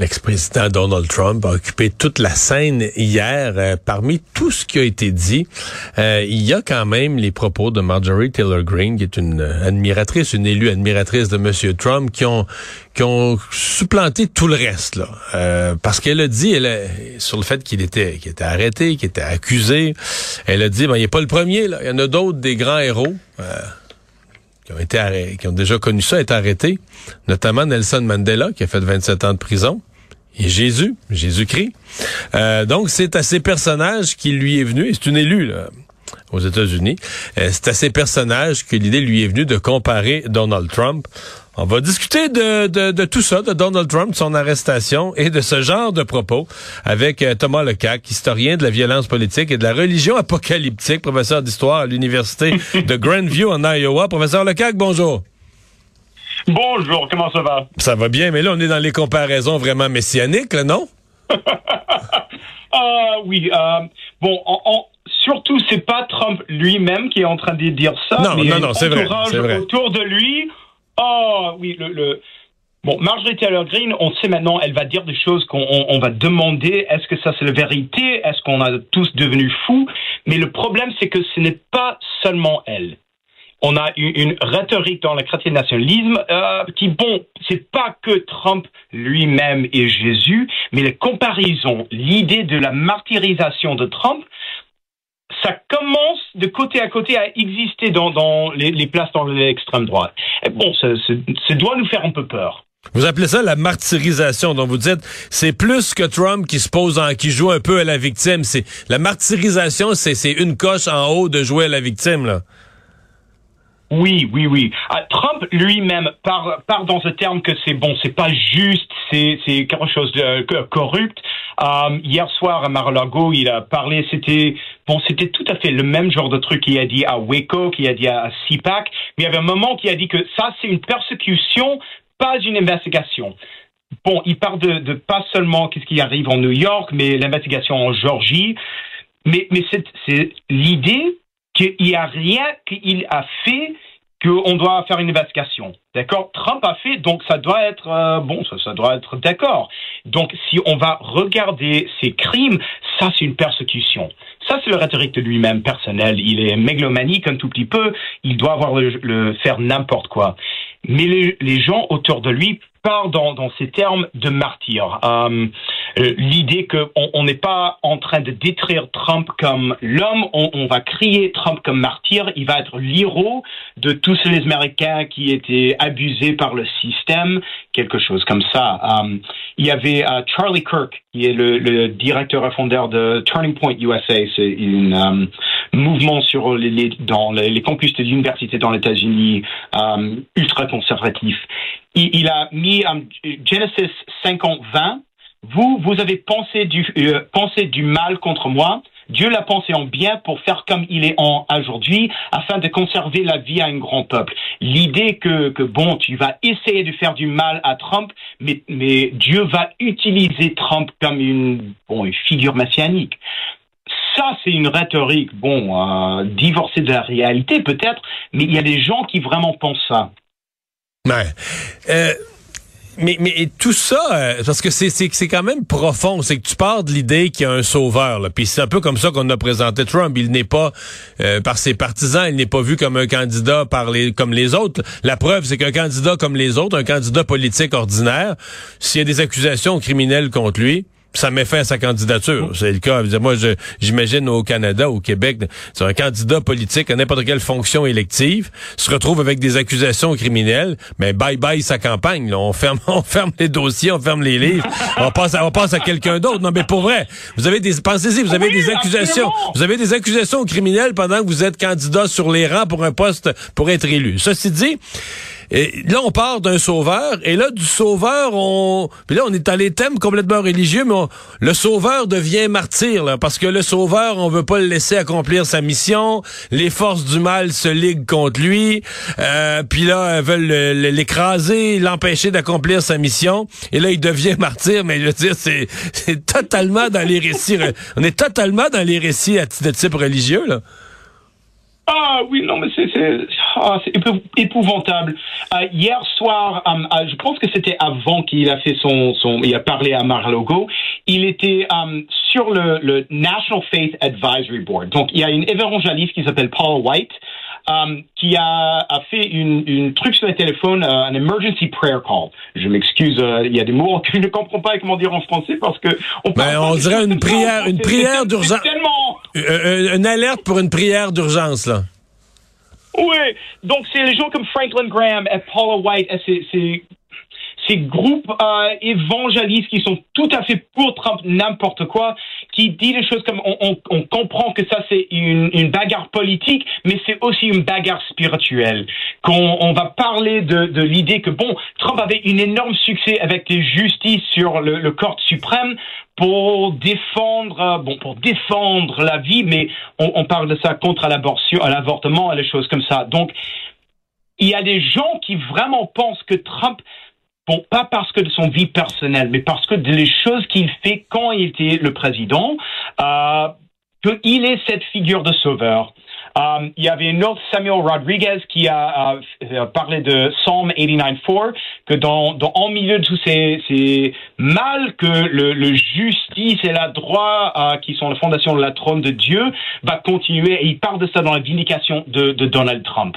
L'ex-président Donald Trump a occupé toute la scène hier. Euh, parmi tout ce qui a été dit, euh, il y a quand même les propos de Marjorie Taylor Greene, qui est une admiratrice, une élue admiratrice de Monsieur Trump, qui ont qui ont supplanté tout le reste là, euh, parce qu'elle a dit, elle sur le fait qu'il était qu'il était arrêté, qu'il était accusé, elle a dit, ben il n'est pas le premier là, il y en a d'autres des grands héros qui ont été qui ont déjà connu ça, être arrêtés, notamment Nelson Mandela, qui a fait 27 ans de prison et Jésus, Jésus-Christ. Euh, donc, c'est à ces personnages qui lui est venu, et c'est une élue aux États-Unis, euh, c'est à ces personnages que l'idée lui est venue de comparer Donald Trump. On va discuter de, de, de, tout ça, de Donald Trump, son arrestation et de ce genre de propos avec euh, Thomas Lecac, historien de la violence politique et de la religion apocalyptique, professeur d'histoire à l'Université de Grandview en Iowa. Professeur Lecac, bonjour. Bonjour, comment ça va? Ça va bien, mais là, on est dans les comparaisons vraiment messianiques, là, non? Ah oui. Euh, bon, surtout, c'est pas Trump lui-même qui est en train de dire ça. Non, mais non, non, c'est vrai, vrai. Autour de lui. Oh oui, le, Bon, Marjorie Taylor Greene, on sait maintenant, elle va dire des choses qu'on on, va demander. Est-ce que ça c'est la vérité? Est-ce qu'on a tous devenu fous? Mais le problème, c'est que ce n'est pas seulement elle on a une, rhétorique dans le chrétien nationalisme euh, qui, bon, c'est pas que Trump lui-même et Jésus, mais les comparaisons, l'idée de la martyrisation de Trump, ça commence de côté à côté à exister dans, les, places dans l'extrême droite. Et bon, ça, doit nous faire un peu peur. Vous appelez ça la martyrisation, donc vous dites c'est plus que Trump qui se pose en, qui joue un peu à la victime. C'est la martyrisation, c'est une coche en haut de jouer à la victime là. Oui, oui, oui. Ah, Trump lui-même part, dans ce terme que c'est bon, c'est pas juste, c'est quelque chose de corrupt. Euh, hier soir à Mar-a-Lago, il a parlé, c'était bon, c'était tout à fait le même genre de truc qu'il a dit à Waco, qu'il a dit à CPAC, mais il y avait un moment qui a dit que ça c'est une persécution, pas une investigation. Bon, il parle de, de pas seulement qu'est-ce qui arrive en New York, mais l'investigation en Georgie. Mais, mais c'est l'idée qu'il n'y a rien qu'il a fait qu'on doit faire une investigation. D'accord? Trump a fait, donc ça doit être euh, bon, ça, doit être d'accord. Donc si on va regarder ces crimes, ça c'est une persécution. Ça c'est le rhétorique de lui-même personnel. Il est mégalomanique un tout petit peu. Il doit avoir le, faire n'importe quoi. Mais les, gens autour de lui parlent dans, dans ces termes de martyr. Euh, euh, l'idée qu'on n'est pas en train de détruire Trump comme l'homme, on, va crier Trump comme martyr, il va être l'héros de tous les Américains qui étaient abusés par le système, quelque chose comme ça. Euh, il y avait euh, Charlie Kirk, qui est le, directeur et fondeur de Turning Point USA, c'est un mouvement sur les, dans les, campus des universités dans les États-Unis ultra conservatif. Il, il, a mis Genesis 50-20 vous, vous avez pensé du, euh, pensé du mal contre moi. Dieu l'a pensé en bien pour faire comme il est en aujourd'hui, afin de conserver la vie à un grand peuple. L'idée que, bon, tu vas essayer de faire du mal à Trump, mais, mais Dieu va utiliser Trump comme une, bon, une figure messianique. Ça, c'est une rhétorique, bon, euh, divorcée de la réalité peut-être, mais il y a des gens qui vraiment pensent ça. Ouais. Euh mais, tout ça, euh, parce que c'est, quand même profond, c'est que tu pars de l'idée qu'il y a un sauveur. Puis c'est un peu comme ça qu'on a présenté Trump. Il n'est pas, euh, par ses partisans, il n'est pas vu comme un candidat par les, comme les autres. La preuve, c'est qu'un candidat comme les autres, un candidat politique ordinaire, s'il y a des accusations criminelles contre lui, ça met fin à sa candidature. C'est le cas. Moi, j'imagine au Canada, au Québec, un candidat politique à n'importe quelle fonction élective se retrouve avec des accusations criminelles, mais bye bye sa campagne. On ferme, on ferme les dossiers, on ferme les livres, on passe, à, on passe à quelqu'un d'autre. Non, mais pour vrai, vous avez des, pensez-y, vous avez des accusations, vous avez des accusations criminelles pendant que vous êtes candidat sur les rangs pour un poste pour être élu. Ceci dit. Et là, on part d'un sauveur, et là, du sauveur, on... Puis là, on est dans les thèmes complètement religieux, mais le sauveur devient martyr, là, parce que le sauveur, on veut pas le laisser accomplir sa mission, les forces du mal se liguent contre lui, euh, puis là, elles veulent l'écraser, l'empêcher d'accomplir sa mission, et là, il devient martyr, mais je veux dire, c'est totalement dans les récits, on est totalement dans les récits de type religieux, là. Ah oui, non, mais c'est ah, épouvantable. Euh, hier soir, euh, euh, je pense que c'était avant qu'il a fait son, son, il a parlé à Mar-a-Lago. Il était sur le, le National Faith Advisory Board. Donc, il y a une évangéliste qui s'appelle Paul White. Um, qui a, a fait une, une, truc sur le téléphone, un emergency prayer call. Je m'excuse, il y a des mots que je ne comprends pas comment dire en français parce que on, ben, on dirait une prière, une prière d'urgence. Euh, euh, une alerte pour une prière d'urgence, là. Oui, donc c'est les gens comme Franklin Graham et Paula White, c'est ces groupes euh, évangélistes qui sont tout à fait pour Trump n'importe quoi, qui disent des choses comme on, comprend que ça c'est une, bagarre politique, mais c'est aussi une bagarre spirituelle. Qu'on on va parler de, l'idée que bon, Trump avait un énorme succès avec les justices sur le, le corps suprême pour défendre, euh, bon, pour défendre la vie, mais on, parle de ça contre l'avortement les choses comme ça. Donc, il y a des gens qui vraiment pensent que Trump Pas parce que de son vie personnelle, mais parce que des choses qu'il fait quand il était le président, euh, qu'il est cette figure de sauveur. Euh, il y avait un autre Samuel Rodriguez qui a, parlé de Psalm 89.4, que dans, en milieu de tous ces, ces mal que le, justice et la droit, euh, qui sont la fondation de la trône de Dieu, va continuer. Et il parle de ça dans la vindication de, Donald Trump.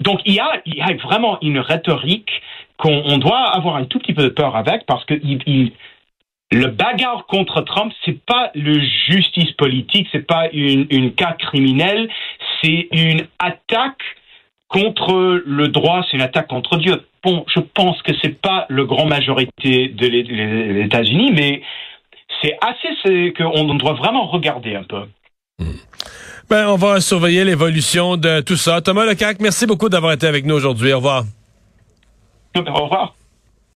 Donc il y a vraiment une rhétorique qu'on doit avoir un tout petit peu de peur avec parce que le bagarre contre Trump, c'est pas le justice politique, c'est pas une, cas criminel, c'est une attaque contre le droit, c'est une attaque contre Dieu. Bon, je pense que c'est pas le grand majorité de les États-Unis, mais c'est assez qu'on doit vraiment regarder un peu. Hmm. Ben, on va surveiller l'évolution de tout ça. Thomas Lecac, merci beaucoup d'avoir été avec nous aujourd'hui. Au revoir. Au revoir.